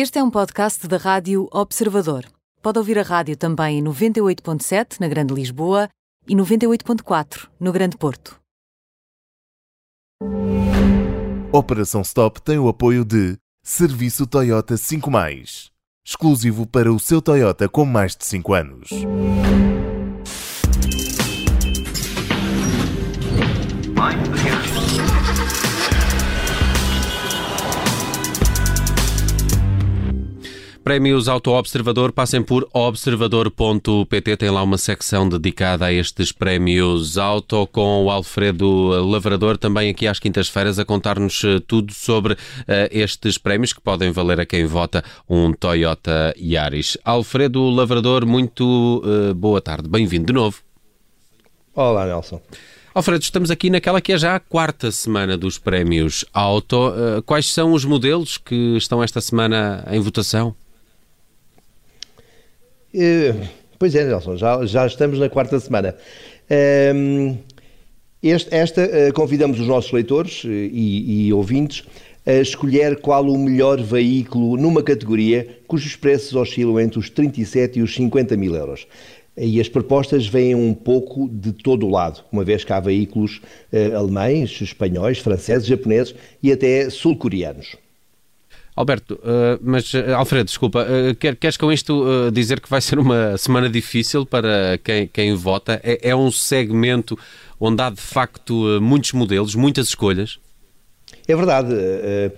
Este é um podcast da Rádio Observador. Pode ouvir a rádio também em 98.7 na Grande Lisboa e 98.4 no Grande Porto. Operação Stop tem o apoio de Serviço Toyota 5 exclusivo para o seu Toyota com mais de 5 anos. Prémios Auto Observador, passem por observador.pt, tem lá uma secção dedicada a estes prémios Auto, com o Alfredo Lavrador, também aqui às quintas-feiras, a contar-nos eh, tudo sobre uh, estes prémios que podem valer a quem vota um Toyota Yaris. Alfredo Lavrador, muito uh, boa tarde, bem-vindo de novo. Olá, Nelson. Alfredo, estamos aqui naquela que é já a quarta semana dos prémios Auto. Quais são os modelos que estão esta semana em votação? Eh, pois é, Nelson, já, já estamos na quarta semana. Ehm, este, esta, eh, convidamos os nossos leitores eh, e, e, ouvintes a escolher qual o melhor veículo numa categoria cujos preços oscilam entre os 37 e os 50 mil euros. E as propostas vêm um pouco de todo o lado, uma vez que há veículos alemães, espanhóis, franceses, japoneses e até sul-coreanos. Alberto, uh, mas uh, Alfredo, desculpa, uh, quer, queres com isto dizer que vai ser uma semana difícil para quem, quem vota? É, é um segmento onde há de facto muitos modelos, muitas escolhas? É verdade. Eh,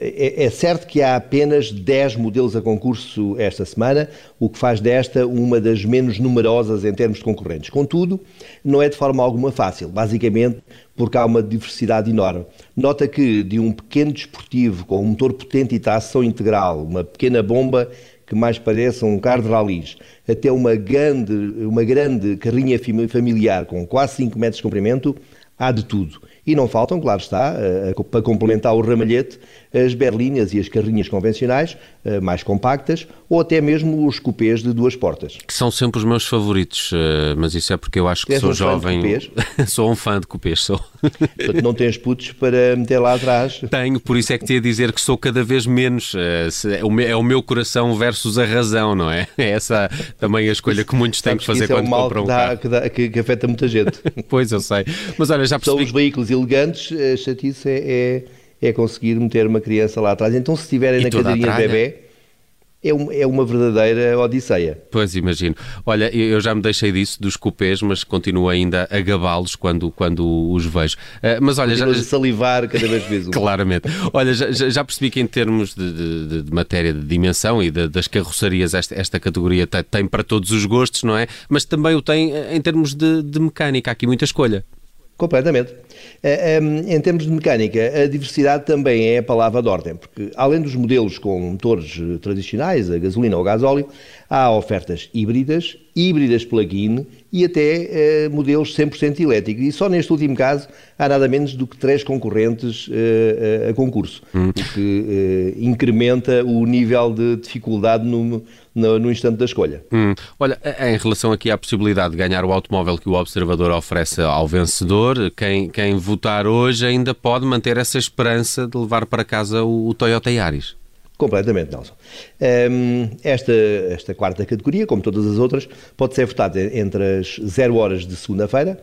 eh, é certo que há apenas 10 modelos a concurso esta semana, o que faz desta uma das menos numerosas em termos de concorrentes. Contudo, não é de forma alguma fácil, basicamente porque há uma diversidade enorme. Nota que de um pequeno desportivo com um motor potente e tração integral, uma pequena bomba que mais parece um carro de ralis, até uma grande, uma grande carrinha familiar com quase 5 metros de comprimento, há de tudo. E não faltam, claro está, eh, para complementar o ramalhete, as berlinhas e as carrinhas convencionais, eh, mais compactas, ou até mesmo os cupês de duas portas. Que são sempre os meus favoritos, eh, mas isso é porque eu acho que És sou um jovem. sou um fã de cupês, sou. Portanto, não tens putos para meter lá atrás. Tenho, por isso é que te ia dizer que sou cada vez menos. É o meu coração versus a razão, não é? É essa também a escolha que muitos têm que fazer quando é um compram um carro. Que, dá, que, que, afeta muita gente. pois, eu sei. Mas olha, já percebi... São os veículos elegantes, a chatice é, é, é, conseguir meter uma criança lá atrás. Então, se estiverem na cadeirinha de bebê, é, um, é uma verdadeira odisseia. Pois, imagino. Olha, eu já me deixei disso, dos cupês, mas continuo ainda a gabá-los quando, quando os vejo. Uh, mas olha, já... salivar cada vez mais um. Claramente. Olha, já, já, percebi que em termos de, de, de matéria de dimensão e de, das carroçarias, esta, esta categoria tem, tem, para todos os gostos, não é? Mas também o tem eh, em termos de, de mecânica. Há aqui muita escolha. Completamente. Eh, em termos de mecânica, a diversidade também é a palavra de ordem, porque além dos modelos com motores tradicionais, a gasolina ou a gasóleo, há ofertas híbridas, híbridas plug-in e até uh, modelos 100% elétricos. E só neste último caso há nada menos do que três concorrentes uh, a concurso, hum. o que uh, incrementa o nível de dificuldade no, no, no instante da escolha. Hum. Olha, em relação aqui à possibilidade de ganhar o automóvel que o observador oferece ao vencedor, quem, quem votar hoje ainda pode manter essa esperança de levar para casa o, o Toyota Yaris. Completamente, Nelson. Um, esta, esta quarta categoria, como todas as outras, pode ser votada entre as 0 horas de segunda-feira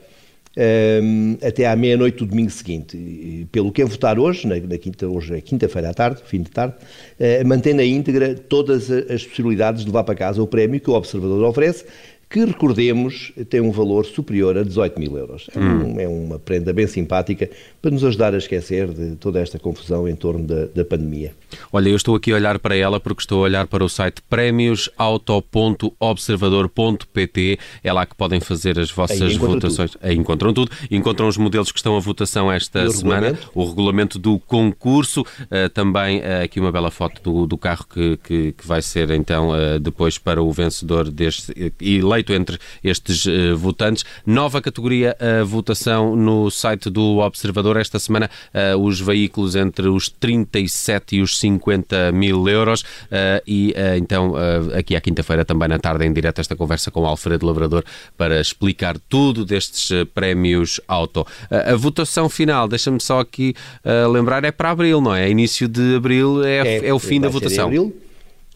um, até à meia-noite do domingo seguinte. E, pelo que é votar hoje, na, na quinta, hoje é quinta-feira à tarde, fim de tarde, uh, mantém na íntegra todas as possibilidades de levar para casa o prémio que o observador oferece, que, recordemos, tem um valor superior a 18 mil euros. É, hum. um, é, uma prenda bem simpática para nos ajudar a esquecer de toda esta confusão em torno da, da, pandemia. Olha, eu estou aqui a olhar para ela porque estou a olhar para o site prémiosauto.observador.pt. É lá que podem fazer as vossas Aí votações. Tudo. Aí encontram tudo. Encontram os modelos que estão a votação esta o semana, regulamento. o regulamento do concurso, uh, também uh, aqui uma bela foto do, do carro que, que, que, vai ser então uh, depois para o vencedor deste. e eleito entre estes uh, votantes. Nova categoria a votação no site do Observador. Esta semana, uh, os veículos entre os 37 e os 50 mil euros. Uh, e então, aqui à quinta-feira, também na tarde, em direto, esta conversa com o Alfredo Lavrador para explicar tudo destes prémios auto. a votação final, deixa-me só aqui lembrar, é para abril, não é? Início de abril é, é, é o fim da votação.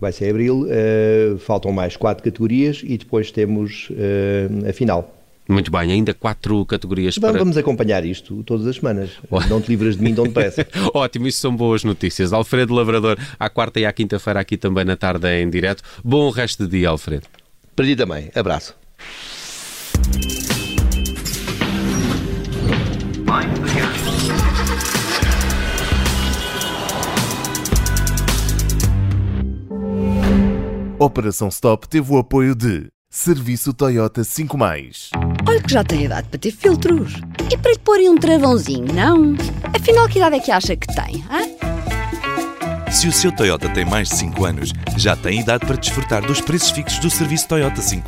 Vai ser em abril. Uh, faltam mais quatro categorias e depois temos uh, a final. Muito bem, ainda quatro categorias para... Vamos acompanhar isto todas as semanas. Não te livras de mim de onde parece. Ótimo, isso são boas notícias. Alfredo Lavrador, à quarta e à quinta-feira aqui também na tarde em direto. Bom resto de dia, Alfredo. Para ti também. Abraço. Operação Stop teve o apoio de Serviço Toyota 5 Olha que já tem idade para ter filtros. E para lhe porem um travãozinho, não? Afinal, que idade é que acha que tem, hein? Se o seu Toyota tem mais de 5 anos, já tem idade para desfrutar dos preços fixos do serviço Toyota 5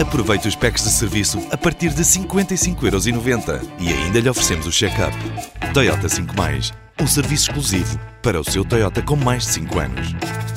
Aproveite os packs de serviço a partir de 55,90€ e ainda lhe oferecemos o check-up. Toyota 5 um serviço exclusivo para o seu Toyota com mais de 5 anos.